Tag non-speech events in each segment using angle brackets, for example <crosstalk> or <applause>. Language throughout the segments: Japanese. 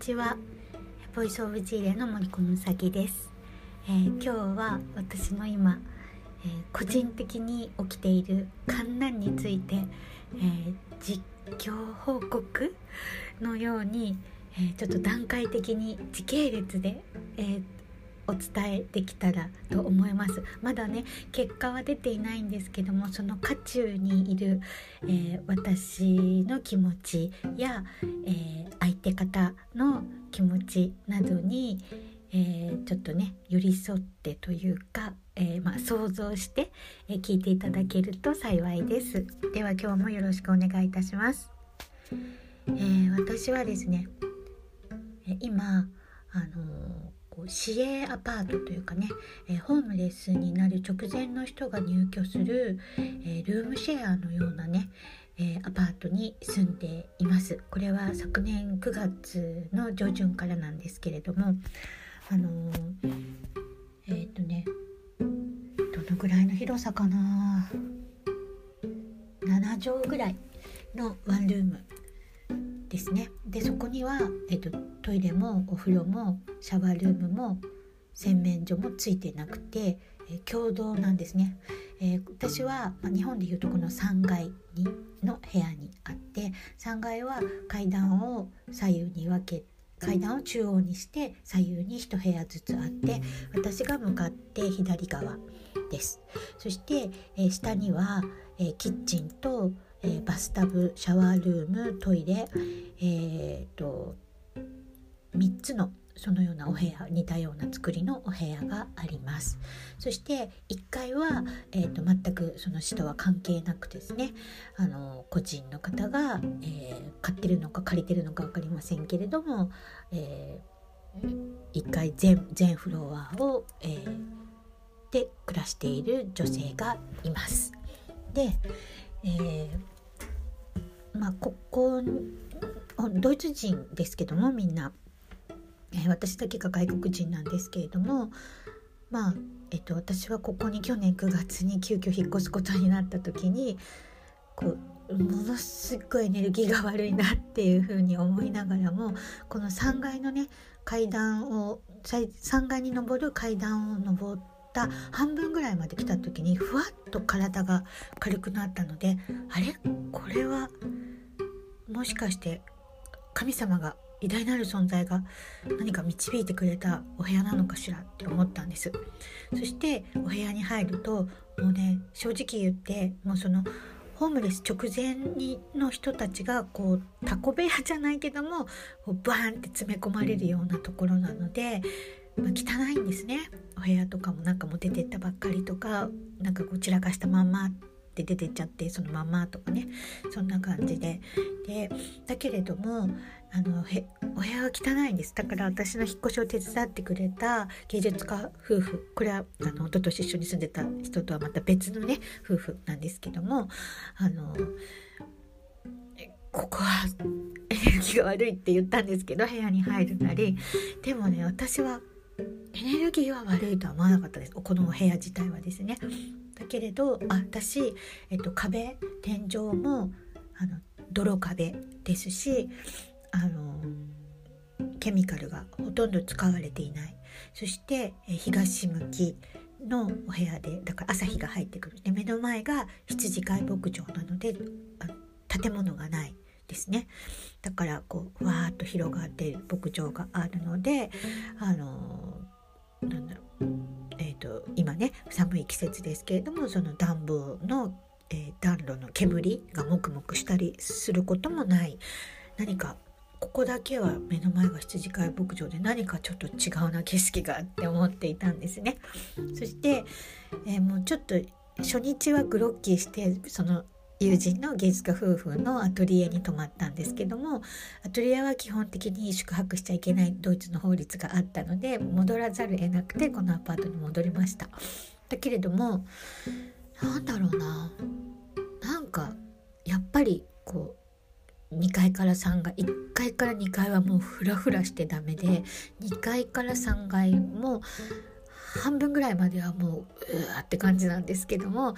ちは。ボイスオブジーレの森子むさぎです、えー、今日は私の今、えー、個人的に起きている観難について、えー、実況報告のように、えちょっと段階的に時系列で、えお伝えできたらと思います。まだね結果は出ていないんですけどもその渦中にいる、えー、私の気持ちや、えー、相手方の気持ちなどに、えー、ちょっとね寄り添ってというか、えまあ、想像して、え聞いていただけると幸いです。では今日もよろしくお願いいたします、え私はですね今あのこう市営アパートというかね、え、ホームレスになる直前の人が入居する、え、ルームシェアのようなね、え、アパートに住んでいます。これは昨年9月の上旬からなんですけれどもあのえっ、とねどのぐらいの広さかな？7畳ぐらいのワンルーム。ですね。でそこには、えーと、トイレもお風呂もシャワールームも洗面所もついてなくて、え、共同なんですね、えー、私は、ま、日本でいうとこの3階にの部屋にあって3階は階段を左右に分け階段を中央にして左右に1部屋ずつあって私が向かって左側です。そして、えー、下には、えキッチンとえー、バスタブシャワールームトイレ、えーと、3つのそのようなお部屋似たような作りのお部屋がありますそして1階は、えーと、全くその人は関係なくですねあの個人の方が、えー、買ってるのか借りてるのか分かりませんけれども、えー、1階全全フロアを、えー、で暮らしている女性がいます。で、えー、まあここドイツ人ですけどもみんな、えー、私だけが外国人なんですけれどもまあえっと私はここに去年9月に急遽引っ越すことになった時にこうものすごいエネルギーが悪いなっていうふうに思いながらもこの3階のね階段を3階に登る階段を登ってった半分ぐらいまで来た時にふわっと体が軽くなったのであれ？これはもしかして神様が偉大なる存在が何か導いてくれたお部屋なのかしらって思ったんです。そしてお部屋に入るともうね正直言ってもうそのホームレス直前にの人たちがこうタコ部屋じゃないけどもこうバーンって詰め込まれるようなところなのでま、汚いんですね。お部屋とかもなんかもう出てったばっかりとかなんかこう散らかしたまんまって出てっちゃってそのまんまとかね。そんな感じで。でだけれどもあのへお部屋は汚いんです。だから私の引っ越しを手伝ってくれた芸術家夫婦これはあの一昨年一緒に住んでた人とはまた別のね夫婦なんですけどもあのここはエネルギーが悪いって言ったんですけど部屋に入るなり。でもね私はエネルギーは悪いとは思わなかったです。このお部屋自体はですね。だけれどあ私、えっと、壁天井もあの泥壁ですしあのケミカルがほとんど使われていない。そしてえ東向きのお部屋でだから朝日が入ってくる。で目の前が羊飼い牧場なので建物がない。ですね。だからこうわーっと広がっている牧場があるのであのなんだろう。えーと、今ね寒い季節ですけれどもその暖房の、えー、暖炉の煙がもくもくしたりすることもない。何かここだけは目の前が羊飼い牧場で何かちょっと違うな景色がって思っていたんですね。そして、えー、もうちょっと初日はグロッキーしてその友人の芸術家夫婦のアトリエに泊まったんですけどもアトリエは基本的に宿泊しちゃいけないドイツの法律があったので戻らざるを得なくてこのアパートに戻りました。だけれどもなんだろうな。なんかやっぱりこう2階から3階1階から2階はもうフラフラしてダメで2階から3階も半分ぐらいまではもううわって感じなんですけども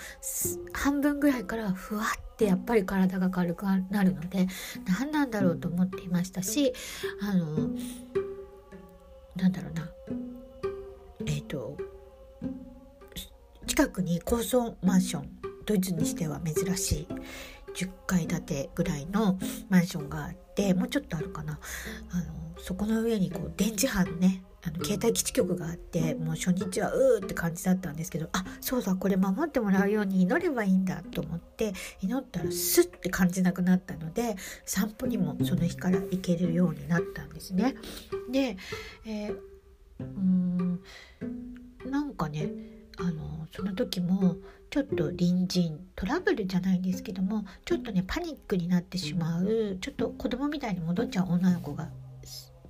半分ぐらいからふわってやっぱり体が軽くなるので何なんだろうと思っていましたしあのなんだろうな。えっ、ー、と近くに高層マンションドイツにしては珍しい10階建てぐらいのマンションがあってもうちょっとあるかな。あのそこの上にこう電磁波のねあの携帯基地局があってもう初日はうーって感じだったんですけどあそうだこれ守ってもらうように祈ればいいんだと思って祈ったらスッて感じなくなったので散歩にもその日から行けるようになったんですね。で、えー、うんなんかねあのその時もちょっと隣人トラブルじゃないんですけどもちょっとねパニックになってしまうちょっと子供みたいに戻っちゃう女の子が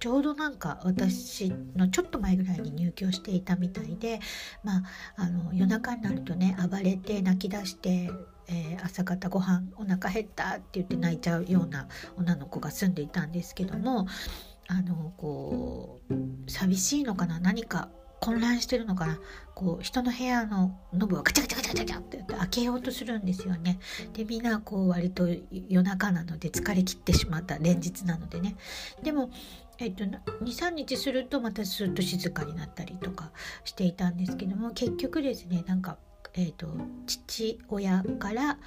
ちょうどなんか私のちょっと前ぐらいに入居していたみたいで、まあ、あの夜中になるとね暴れて泣き出して、えー、朝方ご飯お腹減ったって言って泣いちゃうような女の子が住んでいたんですけどもあのこう寂しいのかな何か混乱してるのかなこう人の部屋のノブをガチャガチャガチャガチャって開けようとするんですよね。でみんなこう割と夜中なので疲れ切ってしまった連日なのでね。でもえっと、23日するとまたすっと静かになったりとかしていたんですけども結局ですねなんか、えっと、父親から、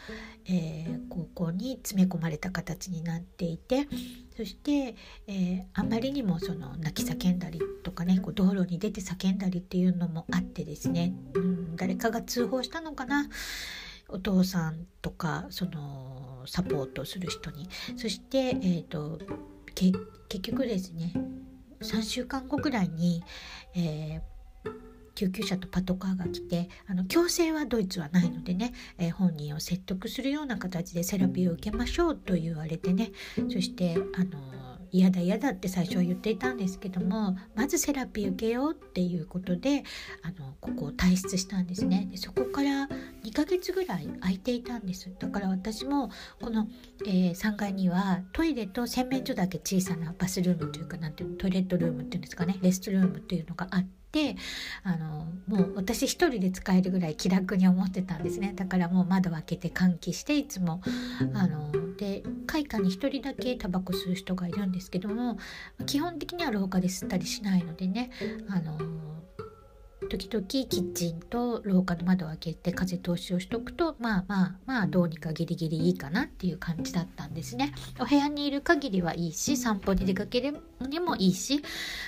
えー、高校に詰め込まれた形になっていてそして、えー、あまりにもその泣き叫んだりとかねこう道路に出て叫んだりっていうのもあってですね、うん、誰かが通報したのかなお父さんとかそのサポートする人に。そして、えーと、結局ですね3週間後ぐらいに、えー救急車とパトカーが来てあの強制はドイツはないのでね、えー、本人を説得するような形でセラピーを受けましょうと言われてねそしてあの嫌だ嫌だって最初は言っていたんですけどもまずセラピー受けようっていうことであのここを退出したんですね。でそこから2ヶ月ぐらい空いていたんです。だから私もこの、えー、3階にはトイレと洗面所だけ小さなバスルームというかなんていうのトイレットルームっていうんですかね。レストルームっていうのがあってあのもう私一人で使えるぐらい気楽に思ってたんですね。だからもう窓開けて換気していつもあので開花に一人だけタバコ吸う人がいるんですけども基本的には廊下で吸ったりしないのでねあの時々キッチンと廊下の窓を開けて風通しをしとくとまあまあまあどうにかギリギリいいかなっていう感じだったんですね。お部屋にいる限りはいいし散歩に出かけるにもいいし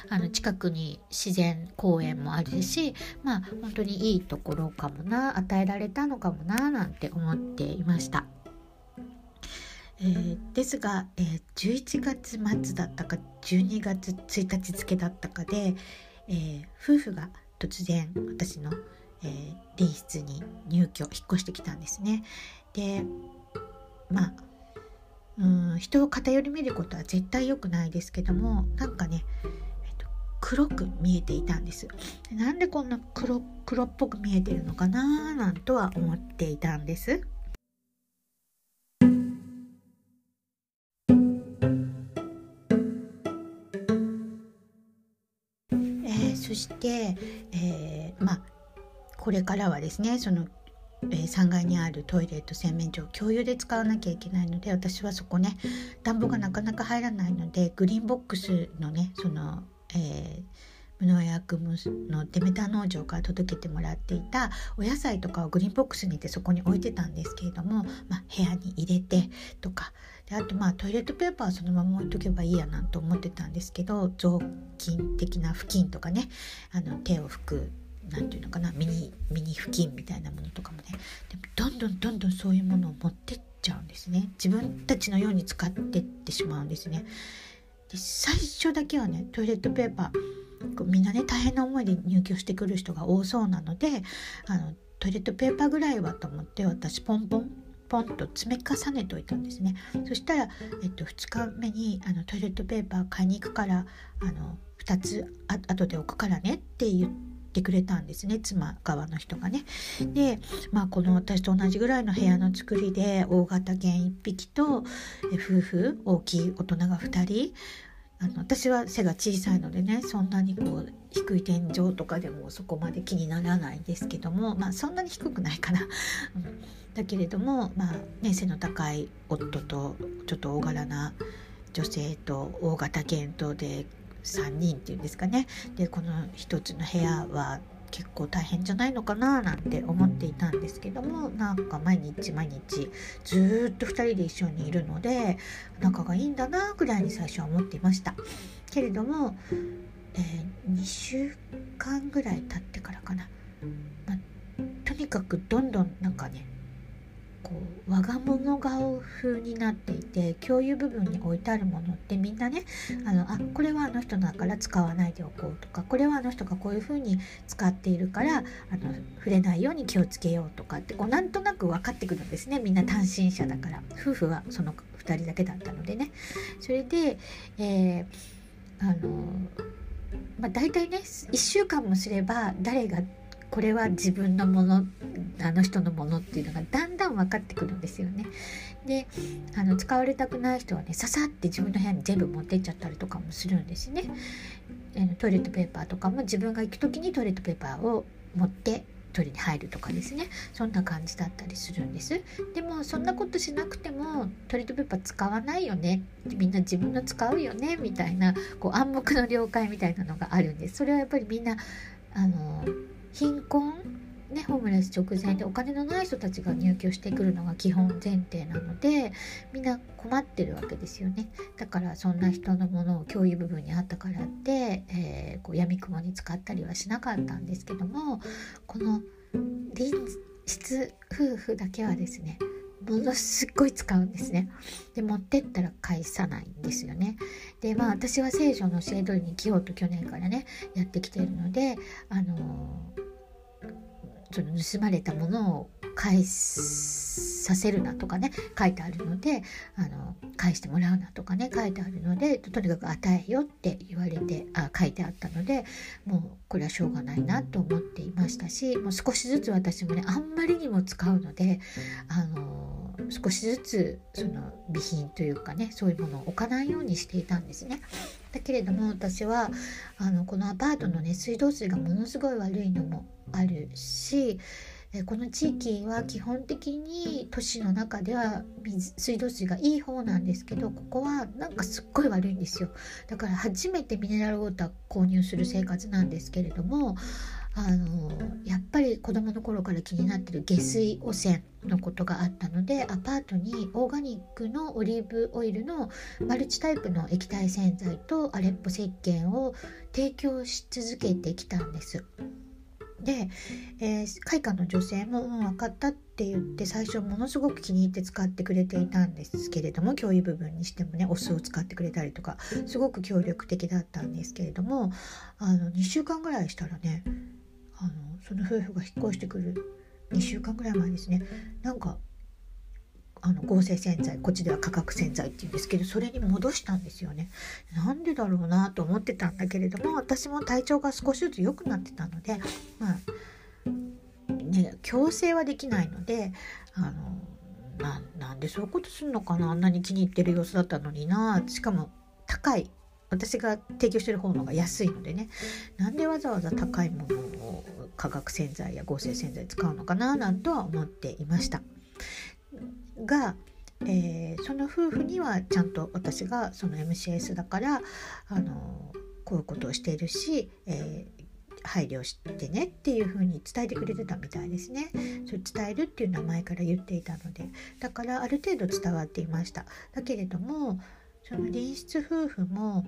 あの近くに自然公園もあるしまあ本当にいいところかもな与えられたのかもななんて思っていました。えー、ですが、えー、11月末だったか12月1日付だったかで、えー、夫婦が突然私の、えー、隣室に入居引っ越してきたんですね。でまあうん人を偏り見ることは絶対良くないですけどもなんかね、えっと、黒く見えていたんですなんでこんな黒黒っぽく見えてるのかななんとは思っていたんですそして、えー、まあこれからはですねその、えー、3階にあるトイレと洗面所を共有で使わなきゃいけないので私はそこね暖房がなかなか入らないのでグリーンボックスのねその、えー無農薬のデメタ農場から届けてもらっていたお野菜とかをグリーンボックスにてそこに置いてたんですけれども、まあ、部屋に入れてとかであとまあトイレットペーパーはそのまま置いとけばいいやなんと思ってたんですけど雑巾的な布巾とかねあの手を拭く何て言うのかなミニミニ布巾みたいなものとかもねでもどんどんどんどんそういうものを持ってっちゃうんですね。自分たちのように使ってってしまうんですね。で最初だけはねトイレットペーパーみんなね大変な思いで入居してくる人が多そうなのであのトイレットペーパーぐらいはと思って私ポンポンポンと積み重ねておいたんですね。そしたら、えっと、2日目にあのトイレットペーパー買いに行くからあの2つあ後で置くからねって言ってくれたんですね妻側の人がね。でまあこの私と同じぐらいの部屋の作りで大型犬1匹と夫婦大きい大人が2人あの私は背が小さいのでねそんなにこう低い天井とかでもそこまで気にならないんですけどもまあそんなに低くないかな。だけれども、まあね、背の高い夫とちょっと大柄な女性と大型犬とで3人っていうんですかね。でこの一つの部屋は結構大変じゃないのかななんて思っていたんですけどもなんか毎日毎日ずっと2人で一緒にいるので仲がいいんだなぐらいに最初は思っていました。けれども、えー、2週間ぐらい経ってからかな、ま、とにかくどんどんなんかねこう我が物顔風になっていて共有部分に置いてあるものってみんなねあのあこれはあの人だから使わないでおこうとかこれはあの人がこういう風に使っているからあの触れないように気をつけようとかってこうなんとなく分かってくるんですねみんな単身者だから夫婦はその2人だけだったのでね。それで、えー、あのまあ、大体ね1週間もすれば誰がこれは自分のものあの人のものっていうのがだんだん分かってくるんですよね。であの使われたくない人はねささって自分の部屋に全部持ってっちゃったりとかもするんですね。トイレットペーパーとかも自分が行く時にトイレットペーパーを持ってトイレに入るとかですね。そんな感じだったりするんです。でもそんなことしなくてもトイレットペーパー使わないよね。みんな自分の使うよね。みたいなこう暗黙の了解みたいなのがあるんです。それはやっぱりみんなあの貧困ね、ホームレス直前でお金のない人たちが入居してくるのが基本前提なのでみんな困ってるわけですよね。だからそんな人のものを共有部分にあったからって、えー、こう闇雲に使ったりはしなかったんですけどもこの隣室夫婦だけはですねものすっごい使うんですね。で持ってったら返さないんですよね。でまあ私は聖書の教え通りに生きようと去年からねやってきているのであのその盗まれたものを返させるなとかね書いてあるのであの返してもらうなとかね書いてあるのでとにかく与えよって言われてあ書いてあったのでもうこれはしょうがないなと思っていましたしもう少しずつ私もねあんまりにも使うのであの少しずつその備品というかねそういうものを置かないようにしていたんですね。だけれども私はあのこのアパートのね水道水がものすごい悪いのもあるしこの地域は基本的に都市の中では水水道水がいい方なんですけどここはなんかすっごい悪いんですよだから初めてミネラルウォーター購入する生活なんですけれどもあのやっぱり子供の頃から気になってる下水汚染のことがあったのでアパートにオーガニックのオリーブオイルのマルチタイプの液体洗剤とアレッポ石鹸を提供し続けてきたんです。で、えー、開花の女性も、うん、分かったって言って最初ものすごく気に入って使ってくれていたんですけれども共有部分にしてもねお酢を使ってくれたりとかすごく協力的だったんですけれどもあの2週間ぐらいしたらねあのその夫婦が引っ越してくる2週間ぐらい前ですね。なんかあの合成洗剤こっちでは化学洗剤っていうんですけどそれに戻したんですよね。なんでだろうなと思ってたんだけれども私も体調が少しずつ良くなってたのでまあね強制はできないのであのななんでそういうことするのかな。あんなに気に入ってる様子だったのにな。しかも高い私が提供してる方のが安いのでねなんでわざわざ高いものを化学洗剤や合成洗剤使うのかななんとは思っていました。が、えー、その夫婦にはちゃんと私がその MCS だからあのこういうことをしているし、えー、配慮してねっていう風に伝えてくれてたみたいですね。それ伝えるっていうのは前から言っていたのでだからある程度伝わっていました。だけれどもその隣室夫婦も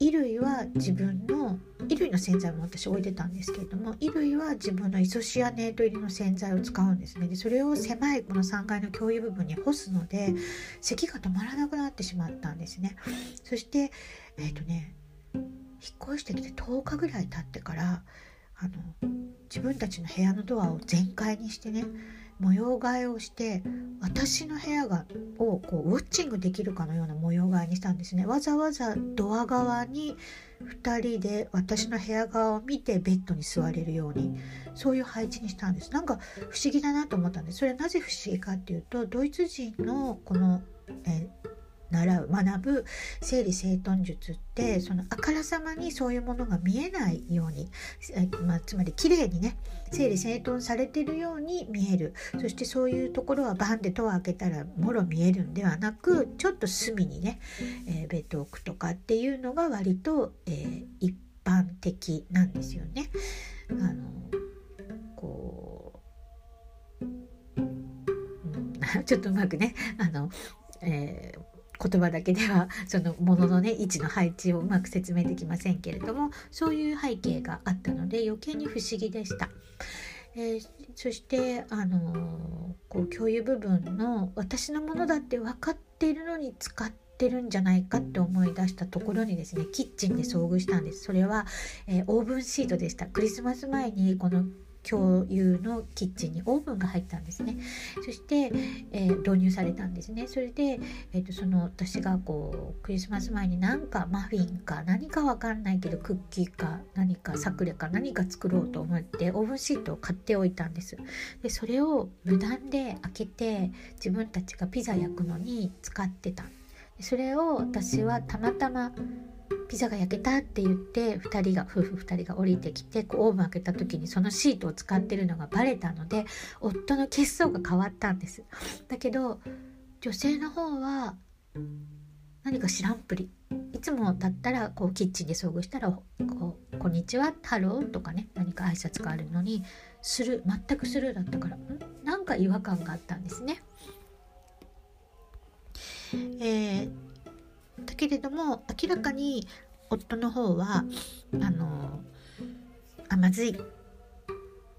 衣類は自分の衣類の洗剤も私置いてたんですけれども衣類は自分のイソシアネート入りの洗剤を使うんですね。でそれを狭いこの3階の共有部分に干すので咳が止まらなくなってしまったんですね。そしてえっ、ー、とね引っ越してきて10日ぐらい経ってからあの自分たちの部屋のドアを全開にしてね模様替えをして私の部屋がをこうウォッチングできるかのような模様替えにしたんですね。わざわざドア側に2人で私の部屋側を見てベッドに座れるようにそういう配置にしたんです。なんか不思議だなと思ったんです。それはなぜ不思議かっていうとドイツ人のこの、え習う学ぶ整理整頓術ってそのあからさまにそういうものが見えないように、まあ、つまり綺麗にね整理整頓されてるように見える。そしてそういうところはバンでドア開けたらもろ見えるんではなくちょっと隅にね、えー、ベッドを置くとかっていうのが割と、えー、一般的なんですよね。あのこう、うん、<laughs> ちょっとうまくねあの、えー言葉だけでは <laughs> そのもののね位置の配置をうまく説明できませんけれどもそういう背景があったので余計に不思議でした。えー、そしてあのー、こう共有部分の私のものだって分かっているのに使ってるんじゃないかって思い出したところにですねキッチンで遭遇したんです。それは、えー、オーブンシートでした。クリスマス前にこの共有のキッチンにオーブンが入ったんですね。そして、えー、導入されたんですね。それで、えーと、その私がこうクリスマス前になんかマフィンか何かわかんないけどクッキーか何かサブレか何か作ろうと思ってオーブンシートを買っておいたんです。でそれを無断で開けて自分たちがピザ焼くのに使ってた。それを私はたまたまピザが焼けたって言って2人が夫婦2人が降りてきてこうオーブン開けた時にそのシートを使ってるのがバレたので夫の血相が変わったんです。だけど女性の方は何か知らんぷり。いつもだったらこうキッチンで遭遇したらこう「こんにちはハロー」とかね何か挨拶があるのにする全くスルーだったからん？なんか違和感があったんですね。えーだけれども明らかに夫の方はあのあまずいっ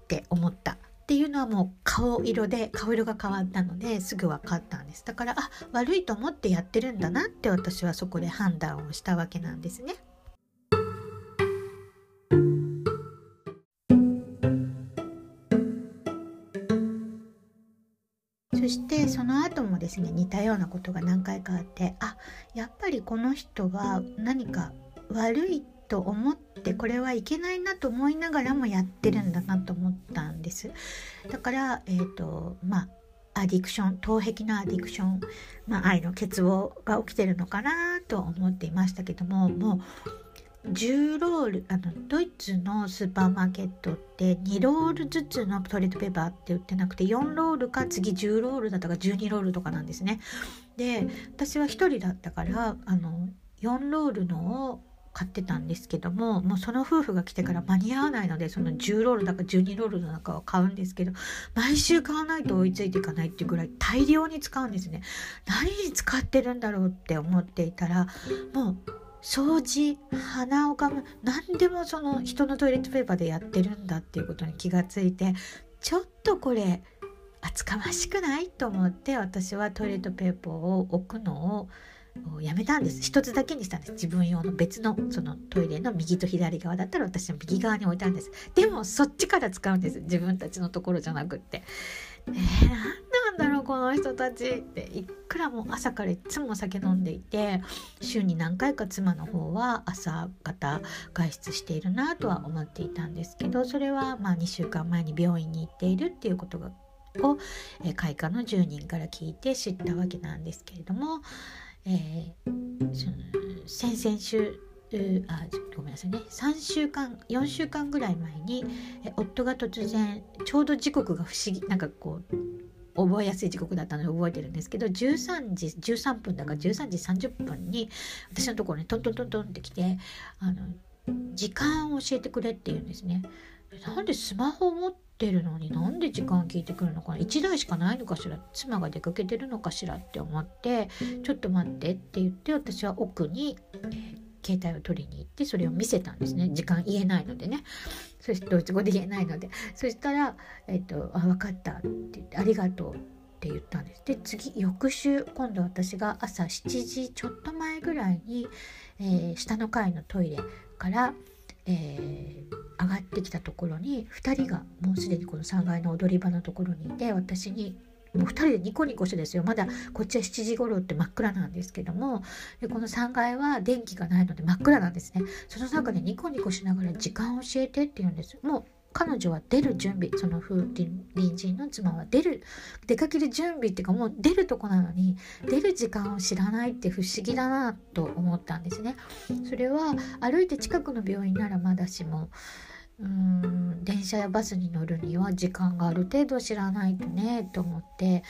て思ったっていうのはもう顔色で顔色が変わったのですぐ分かったんですだからあ悪いと思ってやってるんだなって私はそこで判断をしたわけなんですね。そしてその後もですね似たようなことが何回かあってあやっぱりこの人は何か悪いと思ってこれはいけないなと思いながらもやってるんだなと思ったんです。だからえっ、ー、とまあアディクション頭壁のアディクション、まあ、愛の欠乏が起きてるのかなと思っていましたけどももう10ロールあのドイツのスーパーマーケットって2ロールずつのトイレットペーパーって売ってなくて4ロールか次10ロールだったか12ロールとかなんですね。で私は1人だったからあの4ロールのを買ってたんですけどももうその夫婦が来てから間に合わないのでその10ロールだか12ロールの中を買うんですけど毎週買わないと追いついていかないっていうぐらい大量に使うんですね。何に使ってるんだろうって思っていたらもう掃除鼻をかむ何でもその人のトイレットペーパーでやってるんだっていうことに気がついてちょっとこれ厚かましくないと思って私はトイレットペーパーを置くのをやめたんです。一つだけにしたんです。自分用の別のそのトイレの右と左側だったら私は右側に置いたんです。でもそっちから使うんです。自分たちのところじゃなくって。えー、んだろうこの人たちって。いくらも朝からいつも酒飲んでいて週に何回か妻の方は朝方外出しているなとは思っていたんですけどそれはまあ2週間前に病院に行っているっていうことがを、え開花の住人から聞いて知ったわけなんですけれども、えー、先々週あごめんなさいね。3週間4週間ぐらい前に夫が突然ちょうど時刻が不思議なんかこう覚えやすい時刻だったので覚えてるんですけど13時13分だから13時30分に私のところにトントントントンって来てあの時間を教えてくれって言うんですね。なんでスマホを持ってるのになんで時間聞いてくるのかな？1台しかないのかしら？妻が出かけてるのかしらって思ってちょっと待ってって言って私は奥に、えー、携帯を取りに行ってそれを見せたんですね。時間言えないのでね。そしてドイツ語で言えないので。そしたら「えっと、あ分かった」って言って「ありがとう」って言ったんです。で次翌週今度私が朝7時ちょっと前ぐらいに、えー、下の階のトイレから、えー、上がってきたところに2人がもうすでにこの3階の踊り場のところにいて私にもう2人でニコニコしてですよ。まだこっちは7時頃って真っ暗なんですけども。でこの3階は電気がないので真っ暗なんですね。その中でニコニコしながら時間教えてって言うんです。もう彼女は出る準備その風隣人の妻は出る出かける準備っていうかもう出るとこなのに出る時間を知らないって不思議だなと思ったんですね。それは歩いて近くの病院ならまだしもうん電車やバスに乗るには時間がある程度知らないとねと思って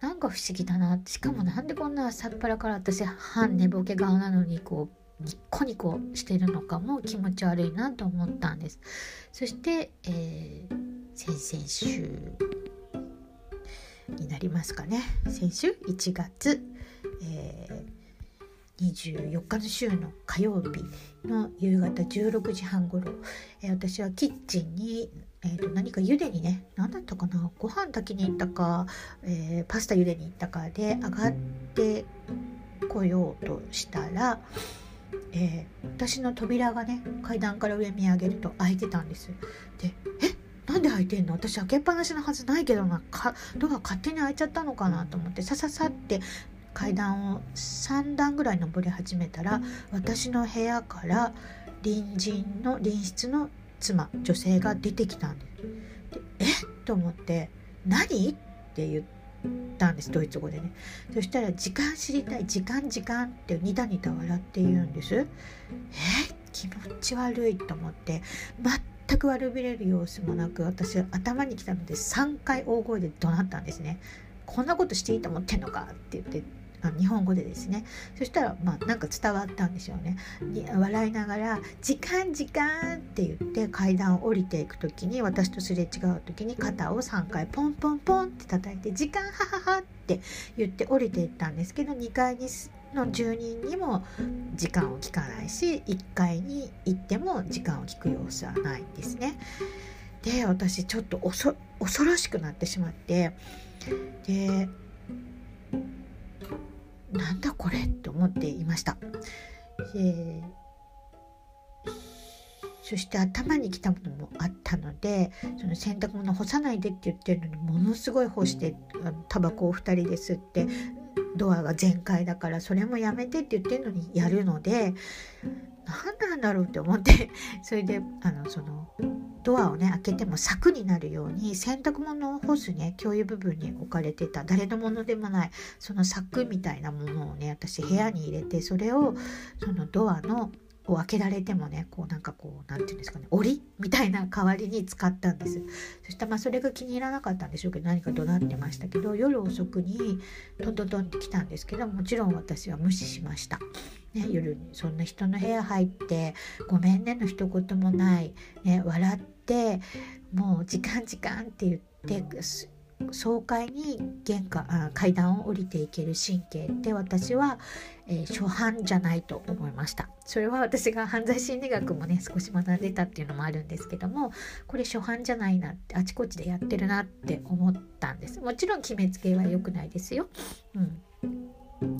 なんか不思議だなしかもなんでこんな朝っぱらから私半寝ぼけ顔なのにこうニッコニコしてるのかも気持ち悪いなと思ったんです。そして、えー、先々週になりますかね。先週？1月、えー、24日の週の火曜日の夕方16時半ごろ、えー、私はキッチンに、えーと、何か茹でにね何だったかなご飯炊きに行ったか、えー、パスタ茹でに行ったかで上がってこようとしたらえー、私の扉がね階段から上見上げると開いてたんです。でえなんで開いてんの？私開けっぱなしのはずないけどなかドア勝手に開いちゃったのかなと思ってさささって階段を3段ぐらい登り始めたら私の部屋から隣人の隣室の妻女性が出てきたんです。でえと思って「何?」って言って。たんですドイツ語でね。そしたら「時間知りたい時間時間」ってニタニタ笑って言うんです。え気持ち悪いと思って全く悪びれる様子もなく私頭に来たので3回大声で怒鳴ったんですね。こんなことしていいと思ってんのか？って言って日本語でですねそしたらまあなんか伝わったんですよね笑いながら「時間時間」って言って階段を降りていく時に私とすれ違う時に肩を3回ポンポンポンって叩いて「時間ははは」って言って降りていったんですけど2階にの住人にも時間を聞かないし1階に行っても時間を聞く様子はないんですね。で私ちょっと恐ろしくなってしまってでなんだこれって思っていました。えー、そして頭にきたものもあったのでその洗濯物干さないでって言ってるのにものすごい干してタバコを2人で吸ってドアが全開だからそれもやめてって言ってるのにやるので何なんだろうって思ってそれであのそのドアをね開けても柵になるように洗濯物を干すね共有部分に置かれてた誰のものでもないその柵みたいなものをね私部屋に入れてそれをそのドアのを開けられてもねこうなんかこう何て言うんですかね檻みたいな代わりに使ったんです。そしたらまあそれが気に入らなかったんでしょうけど何か怒鳴ってましたけど夜遅くにトントントンって来たんですけどもちろん私は無視しました。ね、夜にそんな人の部屋入って「ごめんね」の一言もない、ね、笑ってもう時間時間って言って爽快に玄関あ階段を降りていける神経って私は、えー、初犯じゃないと思いました。それは私が犯罪心理学もね少し学んでたっていうのもあるんですけどもこれ初犯じゃないなってあちこちでやってるなって思ったんです。もちろん決めつけは良くないですよ、うん、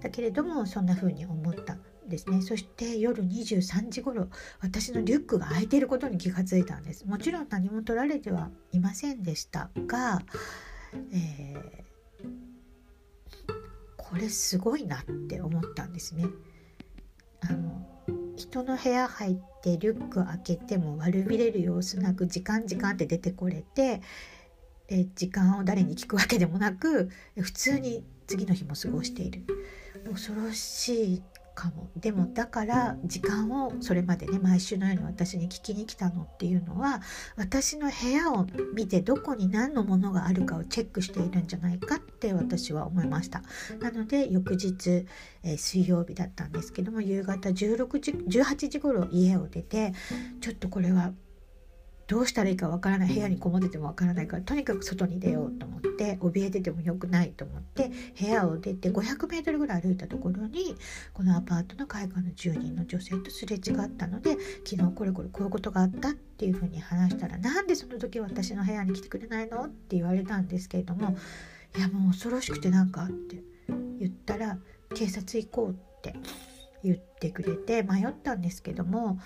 だけれどもそんな風に思ったですね。そして夜23時頃私のリュックが開いていることに気がついたんです。もちろん何も取られてはいませんでしたが、えー、これすごいなって思ったんですね。あの人の部屋入ってリュック開けても悪びれる様子なく時間時間って出てこれてえ時間を誰に聞くわけでもなく普通に次の日も過ごしている。恐ろしいかも。でもだから時間をそれまでね毎週のように私に聞きに来たのっていうのは私の部屋を見てどこに何のものがあるかをチェックしているんじゃないかって私は思いました。なので翌日、えー、水曜日だったんですけども夕方16時18時頃家を出てちょっとこれはどうしたらいいかわからない部屋にこもっててもわからないからとにかく外に出ようと思って怯えててもよくないと思って部屋を出て500メートルぐらい歩いたところにこのアパートの海岸の住人の女性とすれ違ったので昨日これこれこういうことがあったっていうふうに話したらなんでその時私の部屋に来てくれないのって言われたんですけれどもいやもう恐ろしくてなんかって言ったら警察行こうって言ってくれて迷ったんですけども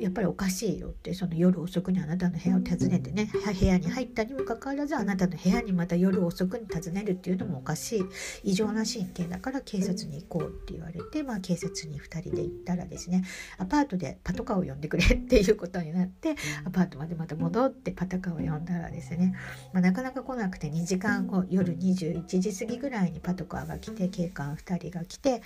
やっぱりおかしいよってその夜遅くにあなたの部屋を訪ねてね部屋に入ったにもかかわらずあなたの部屋にまた夜遅くに訪ねるっていうのもおかしい。異常な神経だから警察に行こうって言われて、まあ、警察に2人で行ったらですねアパートでパトカーを呼んでくれっていうことになってアパートまでまた戻ってパトカーを呼んだらですね、まあ、なかなか来なくて2時間後夜21時過ぎぐらいにパトカーが来て警官2人が来て、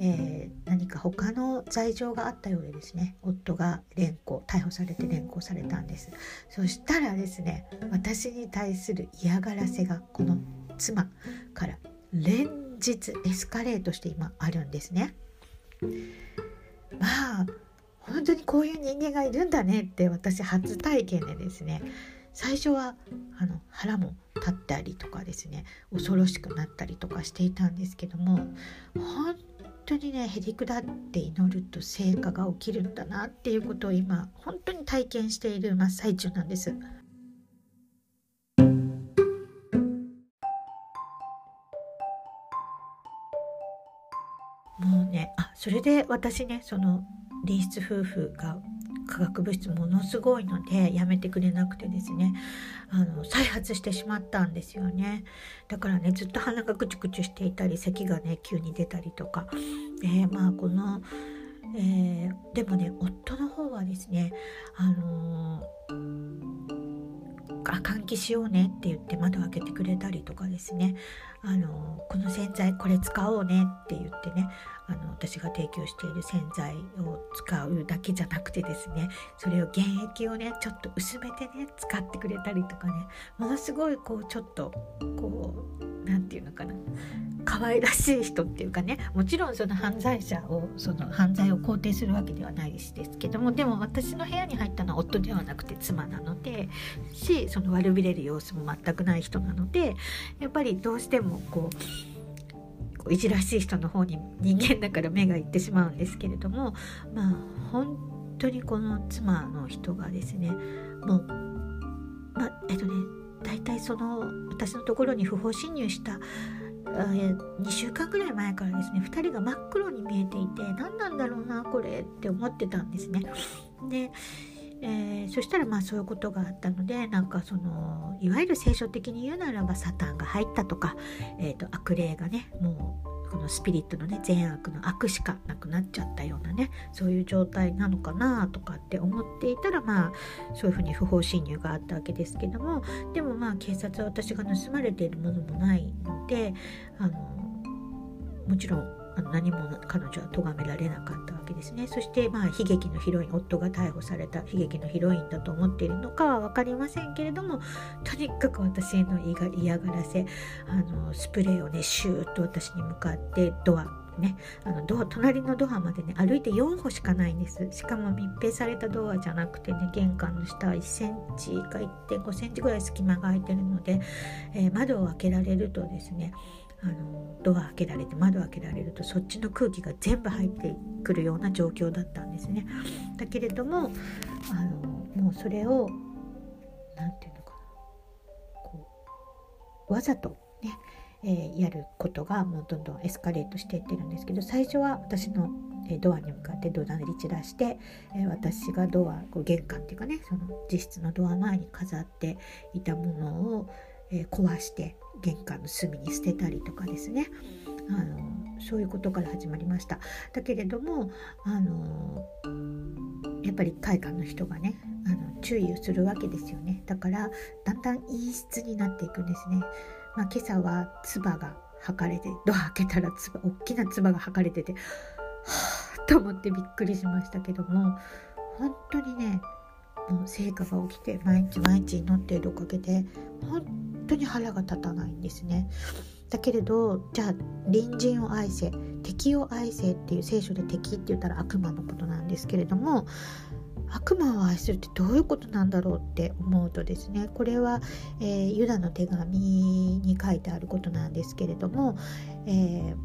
えー、何か他の罪状があったようでですね夫がが連行逮捕されて連行されたんです。そしたらですね私に対する嫌がらせがこの妻から連日エスカレートして今あるんですね。まあ本当にこういう人間がいるんだねって私初体験でですね最初はあの腹も立ったりとかですね恐ろしくなったりとかしていたんですけども本当にねへりくだって祈ると成果が起きるんだなっていうことを今本当に体験している真っ最中なんです。もうねあそれで私ねその隣室夫婦が化学物質ものすごいのでやめてくれなくてですねあの再発してしまったんですよね。だからねずっと鼻がクチュクチュしていたり咳がね急に出たりとか、えー、まあこの、えー、でもね夫の方はですねあのあ換気しようねって言って窓開けてくれたりとかですねあのこの洗剤これ使おうねって言ってねあの私が提供している洗剤を使うだけじゃなくてですねそれを原液をねちょっと薄めてね使ってくれたりとかねものすごいこうちょっとこう何て言うのかな可愛らしい人っていうかねもちろんその犯罪者をその犯罪を肯定するわけではないしですけどもでも私の部屋に入ったのは夫ではなくて妻なのでしその悪びれる様子も全くない人なのでやっぱりどうしてもこういじらしい人の方に人間だから目がいってしまうんですけれどもまあ本当にこの妻の人がですねもうまあえっとね大体その私のところに不法侵入した2週間ぐらい前からですね2人が真っ黒に見えていて何なんだろうなこれって思ってたんですね。でえー、そしたらまあそういうことがあったのでなんかそのいわゆる聖書的に言うならばサタンが入ったとか、えーと、悪霊がねもうこのスピリットのね善悪の悪しかなくなっちゃったようなねそういう状態なのかなとかって思っていたらまあそういうふうに不法侵入があったわけですけどもでもまあ警察は私が盗まれているものもないのであのもちろん何も彼女は咎められなかったわけですね。そしてまあ悲劇のヒロイン夫が逮捕された悲劇のヒロインだと思っているのかは分かりませんけれどもとにかく私への嫌がらせあのスプレーをねシューッと私に向かってドアね、あのドア隣のドアまでね歩いて4歩しかないんです。しかも密閉されたドアじゃなくてね玄関の下は1センチか1.5センチぐらい隙間が空いてるので、えー、窓を開けられるとですねあのドア開けられて窓開けられるとそっちの空気が全部入ってくるような状況だったんですね。だけれどもあのもうそれを何て言うのかなこうわざとね、えー、やることがもうどんどんエスカレートしていってるんですけど最初は私のドアに向かって怒鳴り散らして、え私がドアこう玄関っていうかねその自室のドア前に飾っていたものを、え壊して玄関の隅に捨てたりとかですね。あのそういうことから始まりました。だけれどもあのやっぱり海外の人がねあの注意をするわけですよね。だからだんだん陰湿になっていくんですね、まあ、今朝は唾が吐かれてドア開けたらつば大きな唾が吐かれててはあと思ってびっくりしましたけども本当にねもう成果が起きて毎日毎日祈っているおかげで本当に腹が立たないんですね。だけれどじゃあ隣人を愛せ敵を愛せっていう聖書で敵って言ったら悪魔のことなんですけれども悪魔を愛するってどういうことなんだろうって思うとですねこれは、えー、ユダの手紙に書いてあることなんですけれども、えー、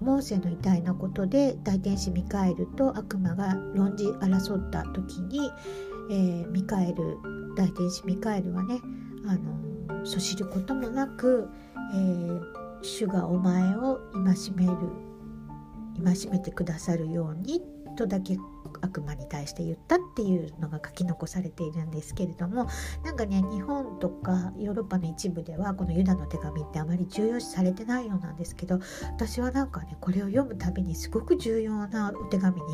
モーセの偉大なことで大天使ミカエルと悪魔が論じ争った時に、えー、ミカエル大天使ミカエルはねあのそしることもなく、えー、主がお前を戒める戒めてくださるようにとだけ悪魔に対して言ったっていうのが書き残されているんですけれどもなんかね日本とかヨーロッパの一部ではこのユダの手紙ってあまり重要視されてないようなんですけど私はなんかねこれを読むたびにすごく重要なお手紙に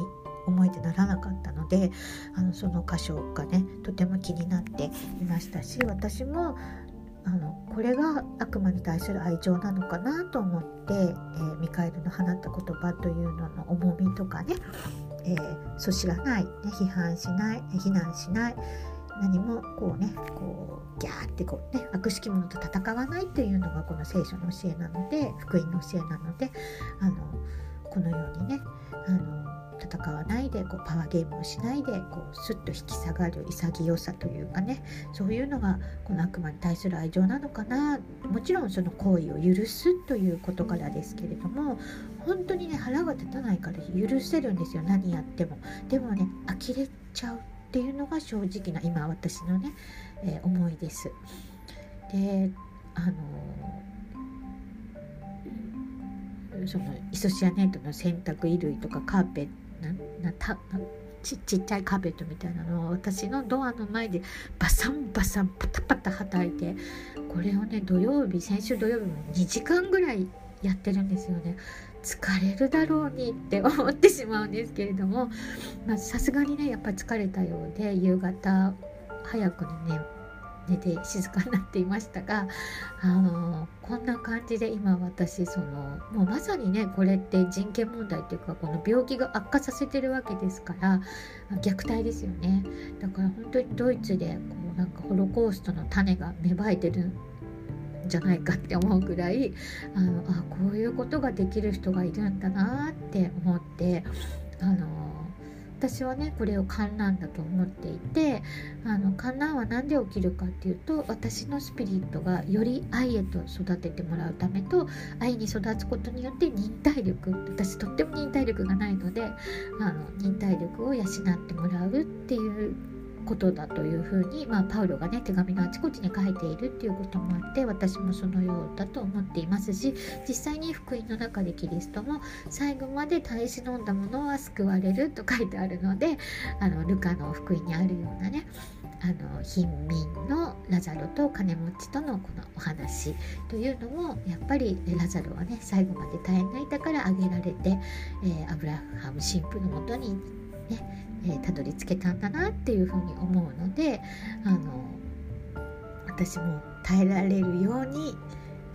思えてならなかったのであのその箇所がねとても気になっていましたし私もあのこれが悪魔に対する愛情なのかなと思って、えー、ミカエルの放った言葉というのの重みとかね、えー、そ知らない、ね、批判しない非難しない何もこうねこうギャーってこうね悪しき者と戦わないっていうのがこの聖書の教えなので福音の教えなのであのこのようにねあの戦わないでこうパワーゲームをしないでこうスッと引き下がる潔さというかねそういうのがこの悪魔に対する愛情なのかなもちろんその行為を許すということからですけれども本当にね腹が立たないから許せるんですよ何やっても。でもね呆れちゃうっていうのが正直な今私のね、えー、思いです。であのそのイソシアネートの洗濯衣類とかカーペッなたちちっちゃいカーペットみたいなのを私のドアの前でバサンバサンパタパタはたいてこれをね土曜日先週土曜日も2時間ぐらいやってるんですよね。疲れるだろうにって思ってしまうんですけれどもさすがにねやっぱ疲れたようで夕方早くにね寝て静かになっていましたがあのこんな感じで今私そのもうまさにねこれって人権問題っていうかこの病気が悪化させてるわけですから虐待ですよね。だから本当にドイツでこうなんかホロコーストの種が芽生えてるんじゃないかって思うぐらいあのあこういうことができる人がいるんだなって思ってあの私はねこれを観覧だと思っていてあの観覧は何で起きるかっていうと私のスピリットがより愛へと育ててもらうためと愛に育つことによって忍耐力私とっても忍耐力がないのであの忍耐力を養ってもらうっていうことだというふうに、まあ、パウロがね手紙のあちこちに書いているっていうこともあって私もそのようだと思っていますし実際に福音の中でキリストも最後まで耐え忍んだものは救われると書いてあるのであのルカの福音にあるようなねあの貧民のラザロと金持ちとのこのお話というのもやっぱりラザロはね最後まで耐え抜いたからあげられて、えー、アブラハム神父のもとにねえー、たどり着けたんだなっていうふうに思うのであの私も耐えられるように